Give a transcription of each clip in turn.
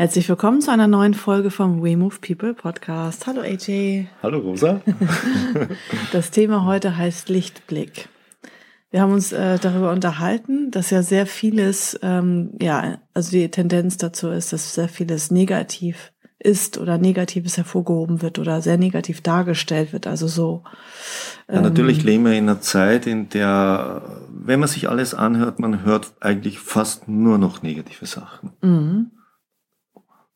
Herzlich willkommen zu einer neuen Folge vom We Move People Podcast. Hallo AJ. Hallo Rosa. das Thema heute heißt Lichtblick. Wir haben uns äh, darüber unterhalten, dass ja sehr vieles, ähm, ja, also die Tendenz dazu ist, dass sehr vieles negativ ist oder Negatives hervorgehoben wird oder sehr negativ dargestellt wird. Also so. Ähm, ja, natürlich leben wir in einer Zeit, in der, wenn man sich alles anhört, man hört eigentlich fast nur noch negative Sachen. Mhm.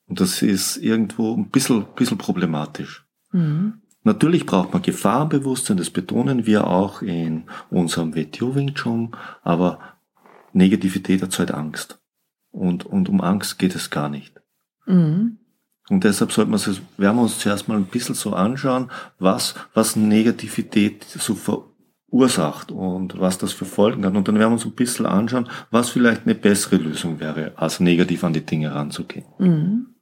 Und das ist irgendwo ein bisschen, bisschen problematisch. Mhm. Natürlich braucht man Gefahrenbewusstsein, das betonen wir auch in unserem WTO Wing Chun, aber Negativität erzeugt Angst. Und, und um Angst geht es gar nicht. Mhm. Und deshalb sollte man sich, werden wir uns zuerst mal ein bisschen so anschauen, was, was Negativität so verursacht und was das für Folgen hat. Und dann werden wir uns ein bisschen anschauen, was vielleicht eine bessere Lösung wäre, als negativ an die Dinge ranzugehen. Mhm.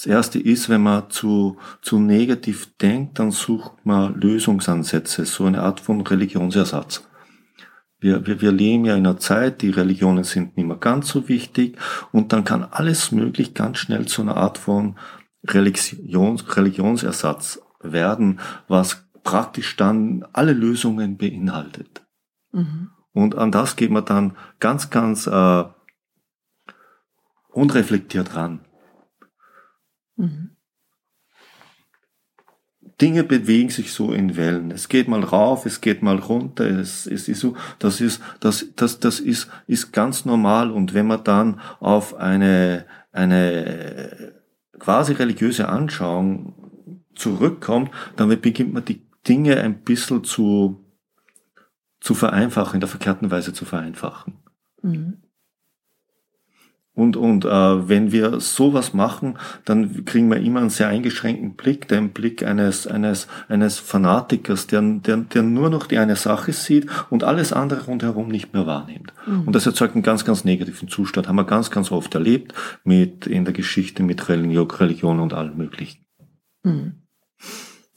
Das erste ist, wenn man zu, zu negativ denkt, dann sucht man Lösungsansätze, so eine Art von Religionsersatz. Wir, wir, wir leben ja in einer Zeit, die Religionen sind nicht mehr ganz so wichtig und dann kann alles möglich ganz schnell zu einer Art von Religions, Religionsersatz werden, was praktisch dann alle Lösungen beinhaltet. Mhm. Und an das geht man dann ganz, ganz äh, unreflektiert ran. Mhm. Dinge bewegen sich so in Wellen. Es geht mal rauf, es geht mal runter. Es, es ist so, das ist, das, das, das ist, ist ganz normal. Und wenn man dann auf eine, eine quasi religiöse Anschauung zurückkommt, dann beginnt man die Dinge ein bisschen zu, zu vereinfachen, in der verkehrten Weise zu vereinfachen. Mhm. Und, und äh, wenn wir sowas machen, dann kriegen wir immer einen sehr eingeschränkten Blick, den Blick eines, eines, eines Fanatikers, der, der, der nur noch die eine Sache sieht und alles andere rundherum nicht mehr wahrnimmt. Mhm. Und das erzeugt einen ganz, ganz negativen Zustand. Haben wir ganz, ganz oft erlebt mit in der Geschichte mit Religion, Religion und allem Möglichen. Mhm.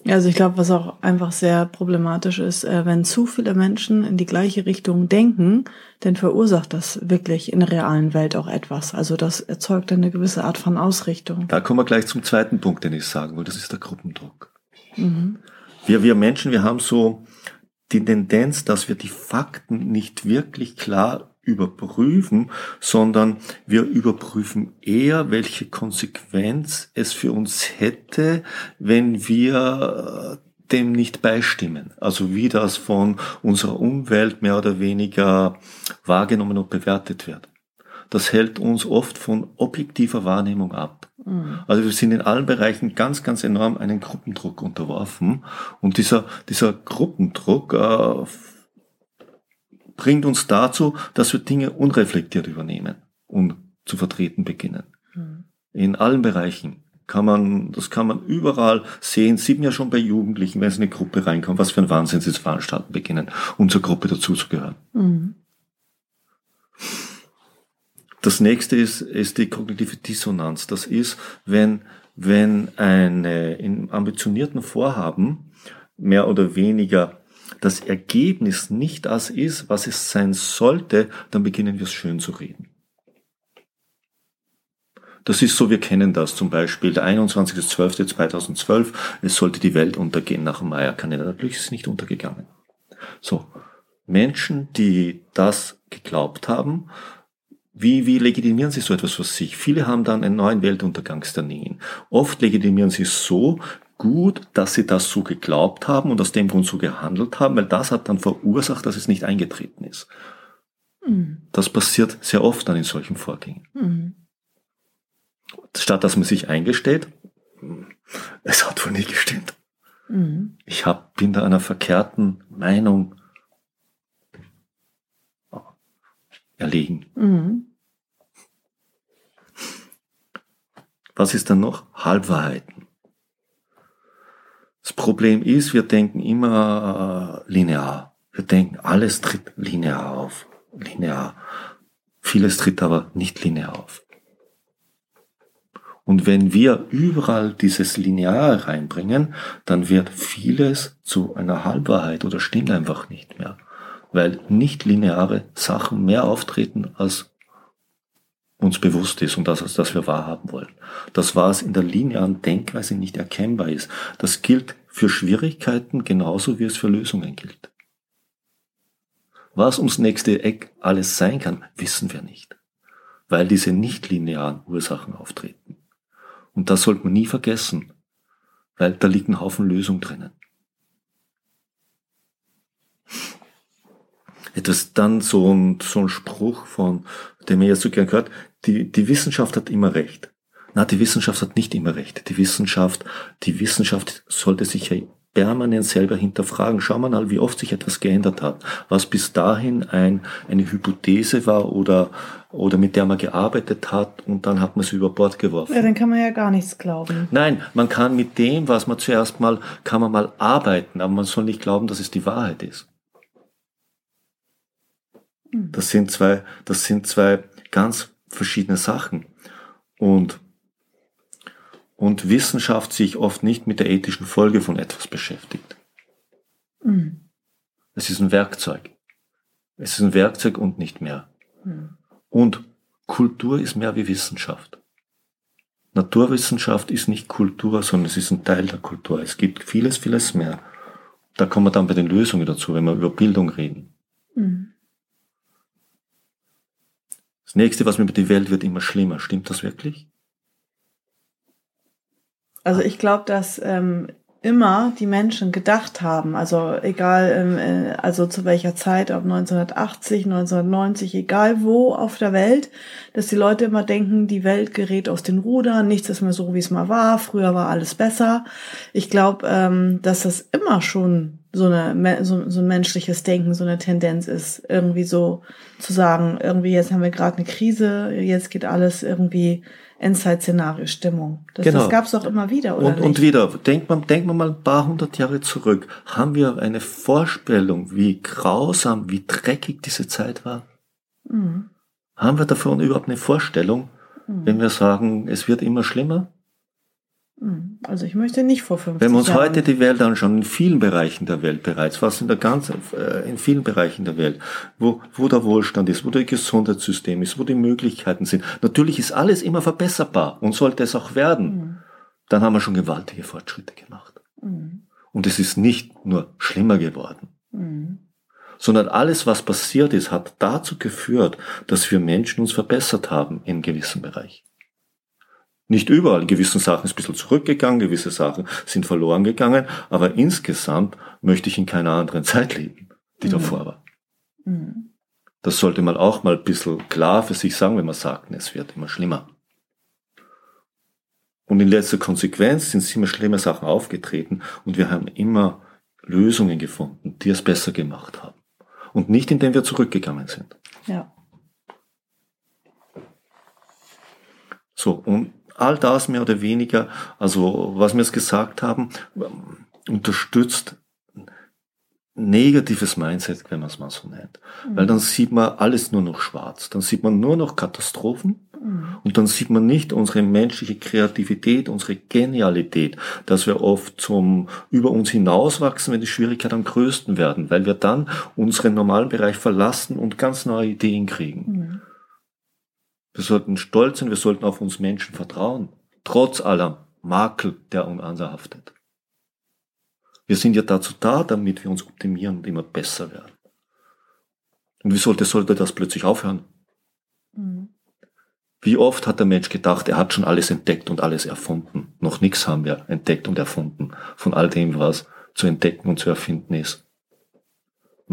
Also ich glaube, was auch einfach sehr problematisch ist, äh, wenn zu viele Menschen in die gleiche Richtung denken, dann verursacht das wirklich in der realen Welt auch etwas. Also das erzeugt eine gewisse Art von Ausrichtung. Da kommen wir gleich zum zweiten Punkt, den ich sagen will. Das ist der Gruppendruck. Mhm. Wir, wir Menschen, wir haben so die Tendenz, dass wir die Fakten nicht wirklich klar überprüfen, sondern wir überprüfen eher, welche Konsequenz es für uns hätte, wenn wir äh, dem nicht beistimmen. Also wie das von unserer Umwelt mehr oder weniger wahrgenommen und bewertet wird. Das hält uns oft von objektiver Wahrnehmung ab. Mhm. Also wir sind in allen Bereichen ganz, ganz enorm einen Gruppendruck unterworfen. Und dieser, dieser Gruppendruck äh, bringt uns dazu, dass wir Dinge unreflektiert übernehmen und zu vertreten beginnen. Mhm. In allen Bereichen kann man, das kann man überall sehen, sieht man ja schon bei Jugendlichen, wenn sie in eine Gruppe reinkommen, was für ein Wahnsinn sie zu veranstalten beginnen, um zur Gruppe dazuzugehören. Mhm. Das nächste ist, ist die kognitive Dissonanz. Das ist, wenn, wenn eine, in ambitionierten Vorhaben mehr oder weniger das Ergebnis nicht das ist, was es sein sollte, dann beginnen wir es schön zu reden. Das ist so, wir kennen das zum Beispiel, der 21.12.2012, es sollte die Welt untergehen nach dem Maya-Kanäle. Natürlich ist es nicht untergegangen. So, Menschen, die das geglaubt haben, wie, wie legitimieren sie so etwas für sich? Viele haben dann einen neuen Weltuntergangstermin. Oft legitimieren sie es so, gut, dass sie das so geglaubt haben und aus dem Grund so gehandelt haben, weil das hat dann verursacht, dass es nicht eingetreten ist. Mhm. Das passiert sehr oft dann in solchen Vorgängen. Mhm. Statt dass man sich eingesteht, es hat wohl nie gestimmt. Mhm. Ich hab, bin da einer verkehrten Meinung erlegen. Mhm. Was ist dann noch? Halbwahrheiten. Problem ist, wir denken immer äh, linear. Wir denken, alles tritt linear auf. Linear. Vieles tritt aber nicht linear auf. Und wenn wir überall dieses Lineare reinbringen, dann wird vieles zu einer Halbwahrheit oder stimmt einfach nicht mehr. Weil nicht lineare Sachen mehr auftreten, als uns bewusst ist und das, als das wir wahrhaben wollen. Das, was in der linearen Denkweise nicht erkennbar ist, das gilt für Schwierigkeiten genauso wie es für Lösungen gilt. Was ums nächste Eck alles sein kann, wissen wir nicht, weil diese nicht linearen Ursachen auftreten. Und das sollte man nie vergessen, weil da liegt ein Haufen Lösung drinnen. Etwas dann so ein, so ein Spruch von, dem ihr so gern gehört, die, die Wissenschaft hat immer recht. Na, die Wissenschaft hat nicht immer recht. Die Wissenschaft, die Wissenschaft sollte sich ja permanent selber hinterfragen. Schau mal, wie oft sich etwas geändert hat. Was bis dahin ein, eine Hypothese war oder, oder mit der man gearbeitet hat und dann hat man sie über Bord geworfen. Ja, dann kann man ja gar nichts glauben. Nein, man kann mit dem, was man zuerst mal, kann man mal arbeiten, aber man soll nicht glauben, dass es die Wahrheit ist. Das sind zwei, das sind zwei ganz verschiedene Sachen. Und und Wissenschaft sich oft nicht mit der ethischen Folge von etwas beschäftigt. Mhm. Es ist ein Werkzeug. Es ist ein Werkzeug und nicht mehr. Mhm. Und Kultur ist mehr wie Wissenschaft. Naturwissenschaft ist nicht Kultur, sondern es ist ein Teil der Kultur. Es gibt vieles, vieles mehr. Da kommen wir dann bei den Lösungen dazu, wenn wir über Bildung reden. Mhm. Das nächste, was mir über die Welt wird immer schlimmer. Stimmt das wirklich? Also ich glaube, dass ähm, immer die Menschen gedacht haben, also egal, ähm, äh, also zu welcher Zeit, ob 1980, 1990, egal wo auf der Welt, dass die Leute immer denken, die Welt gerät aus den Rudern, nichts ist mehr so, wie es mal war, früher war alles besser. Ich glaube, ähm, dass das immer schon so, eine, so, so ein menschliches Denken, so eine Tendenz ist, irgendwie so zu sagen, irgendwie jetzt haben wir gerade eine Krise, jetzt geht alles irgendwie Endzeit-Szenario-Stimmung. Das, genau. das gab es auch immer wieder, oder? Und, nicht? und wieder, denkt man, denkt man mal ein paar hundert Jahre zurück. Haben wir eine Vorstellung, wie grausam, wie dreckig diese Zeit war? Mhm. Haben wir davon überhaupt eine Vorstellung, mhm. wenn wir sagen, es wird immer schlimmer? Hm. Also ich möchte nicht vor 50 Wenn wir uns Jahren. heute die Welt anschauen, in vielen Bereichen der Welt bereits, fast in der ganzen, äh, in vielen Bereichen der Welt, wo, wo der Wohlstand ist, wo der Gesundheitssystem ist, wo die Möglichkeiten sind. Natürlich ist alles immer verbesserbar und sollte es auch werden. Mhm. Dann haben wir schon gewaltige Fortschritte gemacht. Mhm. Und es ist nicht nur schlimmer geworden. Mhm. Sondern alles, was passiert ist, hat dazu geführt, dass wir Menschen uns verbessert haben in gewissen Bereichen. Nicht überall. In gewissen Sachen ist ein bisschen zurückgegangen, gewisse Sachen sind verloren gegangen, aber insgesamt möchte ich in keiner anderen Zeit leben, die mhm. davor war. Mhm. Das sollte man auch mal ein bisschen klar für sich sagen, wenn man sagt, es wird immer schlimmer. Und in letzter Konsequenz sind immer schlimme Sachen aufgetreten und wir haben immer Lösungen gefunden, die es besser gemacht haben. Und nicht indem wir zurückgegangen sind. Ja. So, und all das mehr oder weniger, also was wir es gesagt haben, unterstützt negatives Mindset, wenn man es mal so nennt. Mhm. Weil dann sieht man alles nur noch schwarz. Dann sieht man nur noch Katastrophen mhm. und dann sieht man nicht unsere menschliche Kreativität, unsere Genialität, dass wir oft zum über uns hinauswachsen, wenn die Schwierigkeiten am größten werden, weil wir dann unseren normalen Bereich verlassen und ganz neue Ideen kriegen. Mhm. Wir sollten stolz sein, wir sollten auf uns Menschen vertrauen, trotz aller Makel, der uns anhaftet. Wir sind ja dazu da, damit wir uns optimieren und immer besser werden. Und wie sollte, sollte das plötzlich aufhören? Mhm. Wie oft hat der Mensch gedacht, er hat schon alles entdeckt und alles erfunden? Noch nichts haben wir entdeckt und erfunden von all dem, was zu entdecken und zu erfinden ist.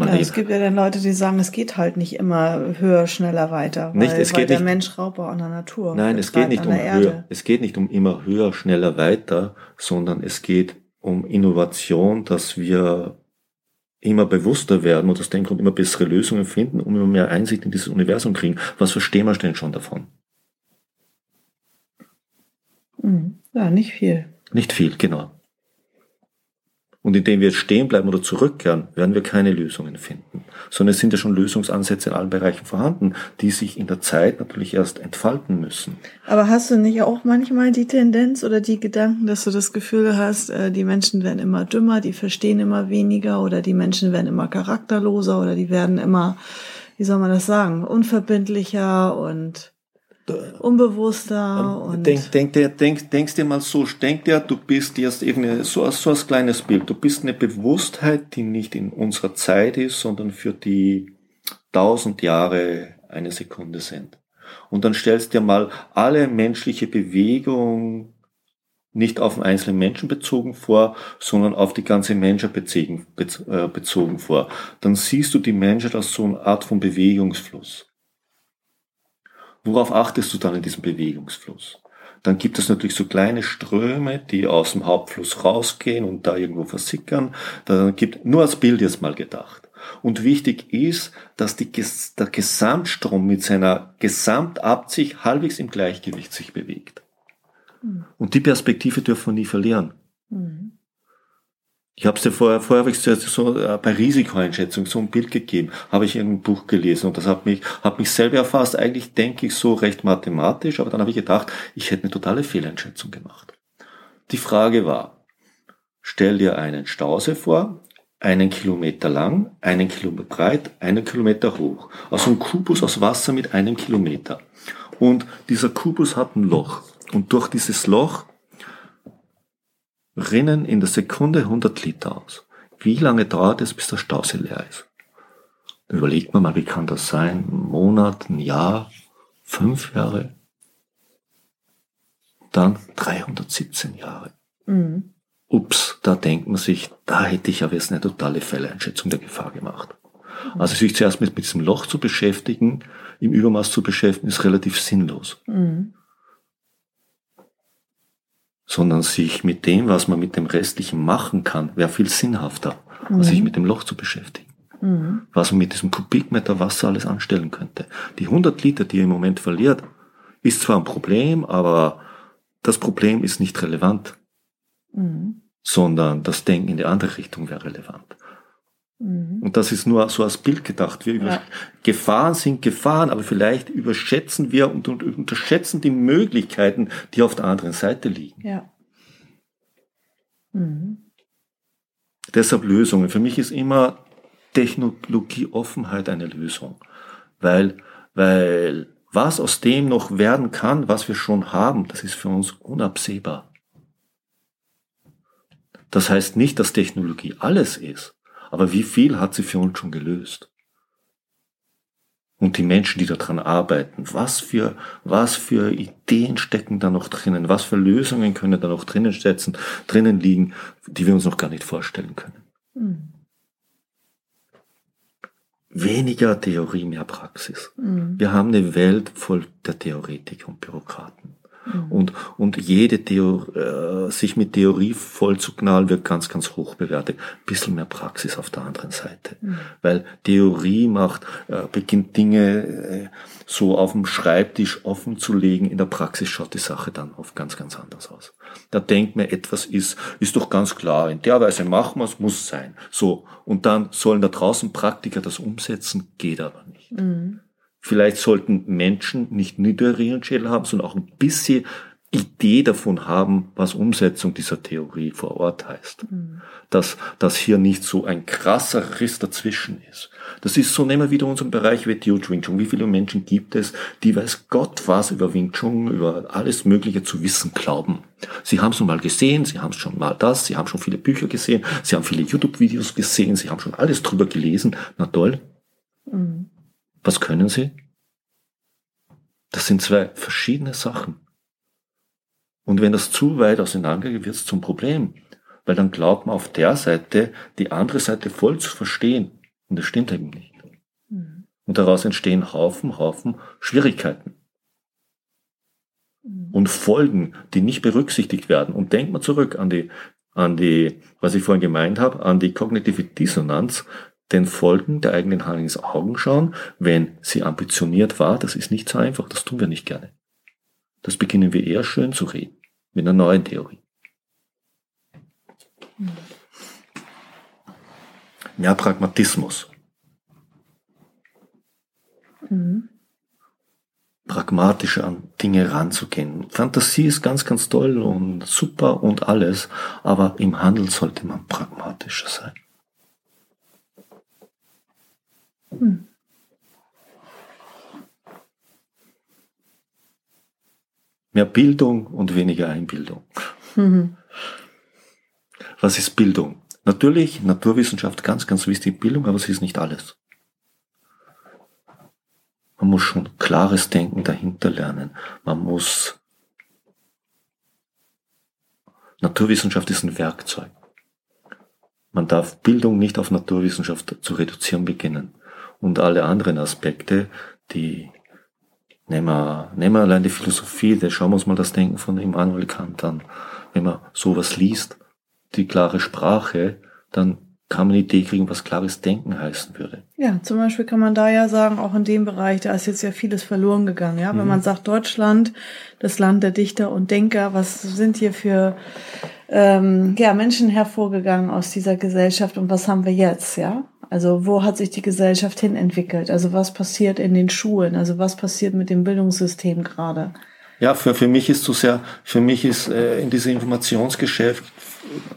Ja, es gibt ja dann Leute, die sagen, es geht halt nicht immer höher, schneller weiter. Weil, nicht, es weil geht der nicht, Mensch Raubbau an der Natur. Nein, es geht nicht um höher. Es geht nicht um immer höher, schneller weiter, sondern es geht um Innovation, dass wir immer bewusster werden und aus dem Grund immer bessere Lösungen finden und immer mehr Einsicht in dieses Universum kriegen. Was verstehen wir denn schon davon? Hm, ja, nicht viel. Nicht viel, genau. Und indem wir jetzt stehen bleiben oder zurückkehren, werden wir keine Lösungen finden. Sondern es sind ja schon Lösungsansätze in allen Bereichen vorhanden, die sich in der Zeit natürlich erst entfalten müssen. Aber hast du nicht auch manchmal die Tendenz oder die Gedanken, dass du das Gefühl hast, äh, die Menschen werden immer dümmer, die verstehen immer weniger oder die Menschen werden immer charakterloser oder die werden immer, wie soll man das sagen, unverbindlicher und unbewusster ähm, und denk, denk, denk, denk, denkst dir mal so, denk dir, du bist jetzt eben so, so als kleines Bild, du bist eine Bewusstheit, die nicht in unserer Zeit ist, sondern für die tausend Jahre eine Sekunde sind. Und dann stellst dir mal alle menschliche Bewegung nicht auf den einzelnen Menschen bezogen vor, sondern auf die ganze Menschheit bezogen, äh, bezogen vor. Dann siehst du die Menschheit als so eine Art von Bewegungsfluss. Worauf achtest du dann in diesem Bewegungsfluss? Dann gibt es natürlich so kleine Ströme, die aus dem Hauptfluss rausgehen und da irgendwo versickern. Dann gibt, nur als Bild jetzt mal gedacht. Und wichtig ist, dass die, der Gesamtstrom mit seiner Gesamtabsicht halbwegs im Gleichgewicht sich bewegt. Hm. Und die Perspektive dürfen wir nie verlieren. Mhm. Ich habe es dir vorher, vorher habe ich so äh, bei Risikoeinschätzung so ein Bild gegeben, habe ich in einem Buch gelesen und das hat mich, hat mich selber erfasst. Eigentlich denke ich so recht mathematisch, aber dann habe ich gedacht, ich hätte eine totale Fehleinschätzung gemacht. Die Frage war, stell dir einen Stausee vor, einen Kilometer lang, einen Kilometer breit, einen Kilometer hoch. Also ein Kubus aus Wasser mit einem Kilometer. Und dieser Kubus hat ein Loch. Und durch dieses Loch rinnen in der Sekunde 100 Liter aus. Wie lange dauert es, bis der Stausee leer ist? Dann überlegt man mal, wie kann das sein? Ein Monat, ein Jahr, fünf Jahre? Dann 317 Jahre. Mhm. Ups, da denkt man sich, da hätte ich aber jetzt eine totale Fälleinschätzung der Gefahr gemacht. Also sich zuerst mit, mit diesem Loch zu beschäftigen, im Übermaß zu beschäftigen, ist relativ sinnlos. Mhm sondern sich mit dem, was man mit dem Restlichen machen kann, wäre viel sinnhafter, mhm. als sich mit dem Loch zu beschäftigen. Mhm. Was man mit diesem Kubikmeter Wasser alles anstellen könnte. Die 100 Liter, die ihr im Moment verliert, ist zwar ein Problem, aber das Problem ist nicht relevant, mhm. sondern das Denken in die andere Richtung wäre relevant. Mhm. Und das ist nur so als Bild gedacht. Wir ja. Gefahren sind Gefahren, aber vielleicht überschätzen wir und, und unterschätzen die Möglichkeiten, die auf der anderen Seite liegen. Ja. Mhm. Deshalb Lösungen. Für mich ist immer Technologieoffenheit eine Lösung. Weil, weil was aus dem noch werden kann, was wir schon haben, das ist für uns unabsehbar. Das heißt nicht, dass Technologie alles ist. Aber wie viel hat sie für uns schon gelöst? Und die Menschen, die daran arbeiten, was für, was für Ideen stecken da noch drinnen? Was für Lösungen können da noch drinnen setzen, drinnen liegen, die wir uns noch gar nicht vorstellen können? Mhm. Weniger Theorie, mehr Praxis. Mhm. Wir haben eine Welt voll der Theoretiker und Bürokraten. Mhm. Und, und jede Theorie, äh, sich mit Theorie voll zu knallen, wird ganz, ganz hoch bewertet. Ein bisschen mehr Praxis auf der anderen Seite. Mhm. Weil Theorie macht, äh, beginnt Dinge äh, so auf dem Schreibtisch offen zu legen. In der Praxis schaut die Sache dann oft ganz, ganz anders aus. Da denkt man, etwas ist, ist doch ganz klar. In der Weise machen wir es, muss sein. So. Und dann sollen da draußen Praktiker das umsetzen, geht aber nicht. Mhm. Vielleicht sollten Menschen nicht nur den Schädel haben, sondern auch ein bisschen Idee davon haben, was Umsetzung dieser Theorie vor Ort heißt. Mhm. Dass, dass hier nicht so ein krasser Riss dazwischen ist. Das ist so, nehmen wir wieder unseren Bereich WTO Wing Chun. Wie viele Menschen gibt es, die weiß Gott was über Wing Chun, über alles Mögliche zu wissen glauben. Sie haben es schon mal gesehen, sie haben schon mal das, sie haben schon viele Bücher gesehen, sie haben viele YouTube-Videos gesehen, sie haben schon alles drüber gelesen. Na toll. Mhm. Was können sie? Das sind zwei verschiedene Sachen. Und wenn das zu weit auseinandergeht, wird es zum Problem. Weil dann glaubt man auf der Seite, die andere Seite voll zu verstehen. Und das stimmt eben nicht. Mhm. Und daraus entstehen Haufen, Haufen Schwierigkeiten. Mhm. Und Folgen, die nicht berücksichtigt werden. Und denkt mal zurück an die, an die, was ich vorhin gemeint habe, an die kognitive Dissonanz, den Folgen der eigenen Handlung ins Augen schauen, wenn sie ambitioniert war. Das ist nicht so einfach, das tun wir nicht gerne. Das beginnen wir eher schön zu reden, mit einer neuen Theorie. mehr Pragmatismus. Mhm. Pragmatischer an Dinge ranzugehen. Fantasie ist ganz, ganz toll und super und alles, aber im Handel sollte man pragmatischer sein. Mhm. Mehr Bildung und weniger Einbildung. Mhm. Was ist Bildung? Natürlich, Naturwissenschaft ganz, ganz wichtig, Bildung, aber sie ist nicht alles. Man muss schon klares Denken dahinter lernen. Man muss Naturwissenschaft ist ein Werkzeug. Man darf Bildung nicht auf Naturwissenschaft zu reduzieren beginnen. Und alle anderen Aspekte, die Nehmen wir, nehmen wir allein die Philosophie, da schauen wir uns mal das Denken von Immanuel Kant an. Wenn man sowas liest, die klare Sprache, dann kann man eine Idee kriegen, was klares Denken heißen würde. Ja, zum Beispiel kann man da ja sagen, auch in dem Bereich, da ist jetzt ja vieles verloren gegangen. Ja, mhm. wenn man sagt Deutschland, das Land der Dichter und Denker, was sind hier für ähm, ja, Menschen hervorgegangen aus dieser Gesellschaft und was haben wir jetzt? Ja, also wo hat sich die Gesellschaft hin entwickelt? Also was passiert in den Schulen? Also was passiert mit dem Bildungssystem gerade? Ja, für, für mich ist so sehr, für mich ist äh, in dieser Informationsgeschäft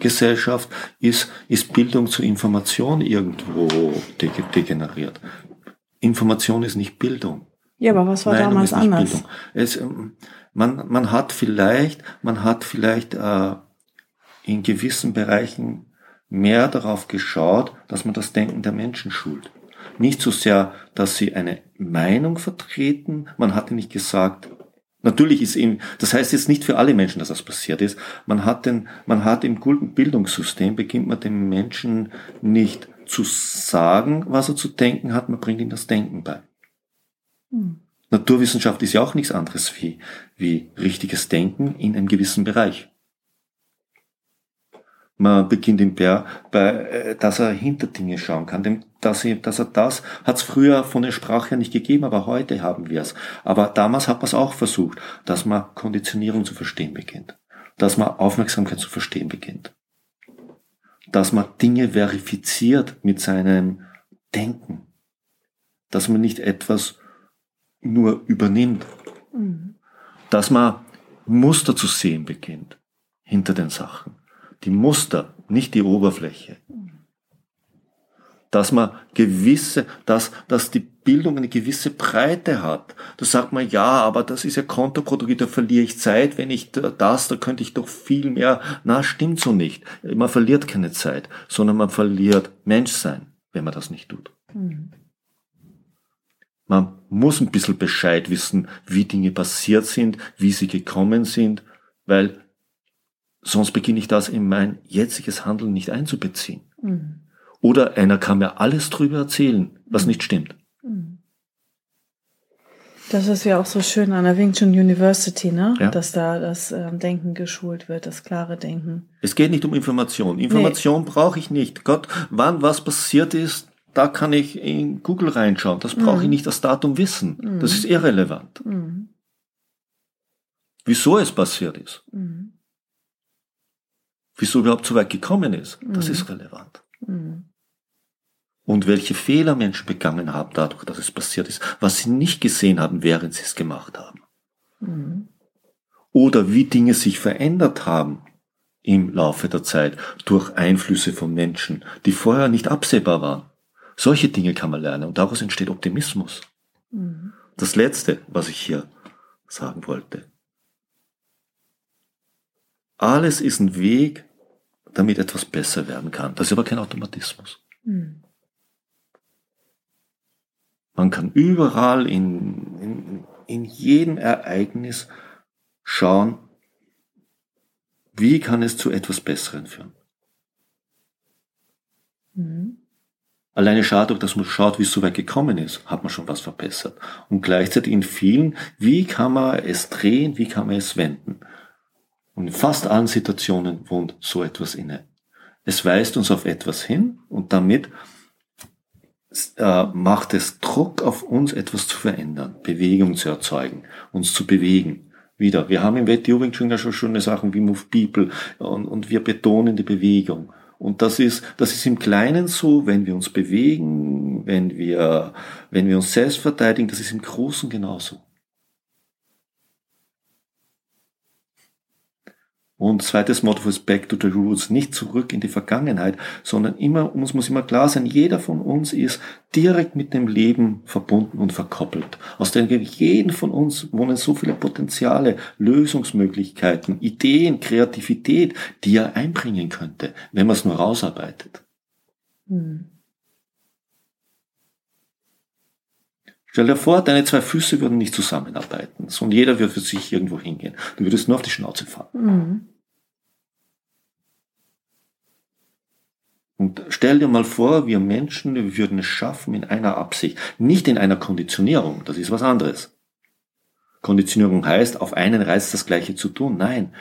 Gesellschaft ist, ist Bildung zu Information irgendwo degeneriert. Information ist nicht Bildung. Ja, aber was war Meinung damals anders? Es, ähm, man, man hat vielleicht, man hat vielleicht äh, in gewissen Bereichen mehr darauf geschaut, dass man das Denken der Menschen schult. Nicht so sehr, dass sie eine Meinung vertreten. Man hatte nicht gesagt, natürlich ist eben, das heißt jetzt nicht für alle Menschen, dass das passiert ist. Man hat den, man hat im guten Bildungssystem beginnt man dem Menschen nicht zu sagen, was er zu denken hat, man bringt ihm das Denken bei. Hm. Naturwissenschaft ist ja auch nichts anderes wie, wie richtiges Denken in einem gewissen Bereich. Man beginnt im Bär, bei, äh, dass er hinter Dinge schauen kann. Dass er, dass er das hat es früher von der Sprache nicht gegeben, aber heute haben wir es. Aber damals hat man es auch versucht, dass man Konditionierung zu verstehen beginnt. Dass man Aufmerksamkeit zu verstehen beginnt. Dass man Dinge verifiziert mit seinem Denken. Dass man nicht etwas nur übernimmt. Mhm. Dass man Muster zu sehen beginnt hinter den Sachen die Muster, nicht die Oberfläche. Dass man gewisse, dass, dass die Bildung eine gewisse Breite hat. Da sagt man, ja, aber das ist ja kontraproduktiv, da verliere ich Zeit, wenn ich das, da könnte ich doch viel mehr. Na, stimmt so nicht. Man verliert keine Zeit, sondern man verliert Menschsein, wenn man das nicht tut. Mhm. Man muss ein bisschen Bescheid wissen, wie Dinge passiert sind, wie sie gekommen sind, weil Sonst beginne ich das in mein jetziges Handeln nicht einzubeziehen. Mhm. Oder einer kann mir alles drüber erzählen, was mhm. nicht stimmt. Mhm. Das ist ja auch so schön an der Wing Chun University, ne? Ja. Dass da das ähm, Denken geschult wird, das klare Denken. Es geht nicht um Information. Information nee. brauche ich nicht. Gott, wann was passiert ist, da kann ich in Google reinschauen. Das brauche ich mhm. nicht das Datum wissen. Mhm. Das ist irrelevant. Mhm. Wieso es passiert ist. Wieso überhaupt so weit gekommen ist, das mhm. ist relevant. Mhm. Und welche Fehler Menschen begangen haben dadurch, dass es passiert ist, was sie nicht gesehen haben, während sie es gemacht haben. Mhm. Oder wie Dinge sich verändert haben im Laufe der Zeit durch Einflüsse von Menschen, die vorher nicht absehbar waren. Solche Dinge kann man lernen und daraus entsteht Optimismus. Mhm. Das Letzte, was ich hier sagen wollte. Alles ist ein Weg, damit etwas besser werden kann. Das ist aber kein Automatismus. Mhm. Man kann überall in, in, in jedem Ereignis schauen, wie kann es zu etwas Besseren führen. Mhm. Alleine dadurch, dass man schaut, wie es so weit gekommen ist, hat man schon was verbessert. Und gleichzeitig in vielen, wie kann man es drehen, wie kann man es wenden. Und in fast allen Situationen wohnt so etwas inne. Es weist uns auf etwas hin und damit äh, macht es Druck auf uns, etwas zu verändern, Bewegung zu erzeugen, uns zu bewegen. Wieder, wir haben im ja schon schöne Sachen wie Move People und, und wir betonen die Bewegung. Und das ist, das ist im Kleinen so, wenn wir uns bewegen, wenn wir, wenn wir uns selbst verteidigen, das ist im Großen genauso. Und zweites Motto ist Back to the Roots, nicht zurück in die Vergangenheit, sondern immer, uns muss immer klar sein, jeder von uns ist direkt mit dem Leben verbunden und verkoppelt. Aus dem jeden von uns wohnen so viele Potenziale, Lösungsmöglichkeiten, Ideen, Kreativität, die er einbringen könnte, wenn man es nur rausarbeitet. Hm. Stell dir vor, deine zwei Füße würden nicht zusammenarbeiten, sondern jeder würde für sich irgendwo hingehen. Du würdest nur auf die Schnauze fahren. Mhm. Und stell dir mal vor, wir Menschen wir würden es schaffen in einer Absicht, nicht in einer Konditionierung, das ist was anderes. Konditionierung heißt, auf einen Reiz das Gleiche zu tun. Nein,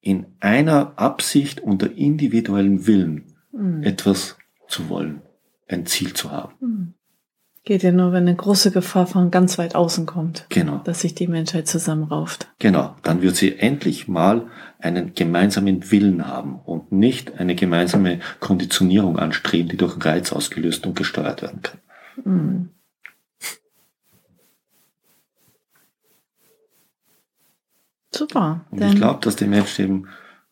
in einer Absicht unter individuellem Willen mhm. etwas zu wollen, ein Ziel zu haben. Mhm. Geht ja nur, wenn eine große Gefahr von ganz weit außen kommt. Genau. Dass sich die Menschheit zusammenrauft. Genau. Dann wird sie endlich mal einen gemeinsamen Willen haben und nicht eine gemeinsame Konditionierung anstreben, die durch Reiz ausgelöst und gesteuert werden kann. Mhm. Super. Und ich glaube, dass die Mensch eben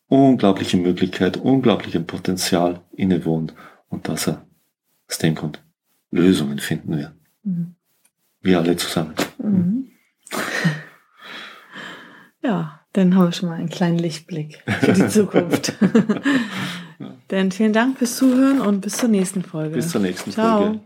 unglaubliche Möglichkeit, unglaublichem Potenzial innewohnt und dass er aus dem Grund Lösungen finden wir. Mhm. Wir alle zusammen. Mhm. Ja, dann haben wir schon mal einen kleinen Lichtblick für die Zukunft. Denn vielen Dank fürs Zuhören und bis zur nächsten Folge. Bis zur nächsten Ciao. Folge.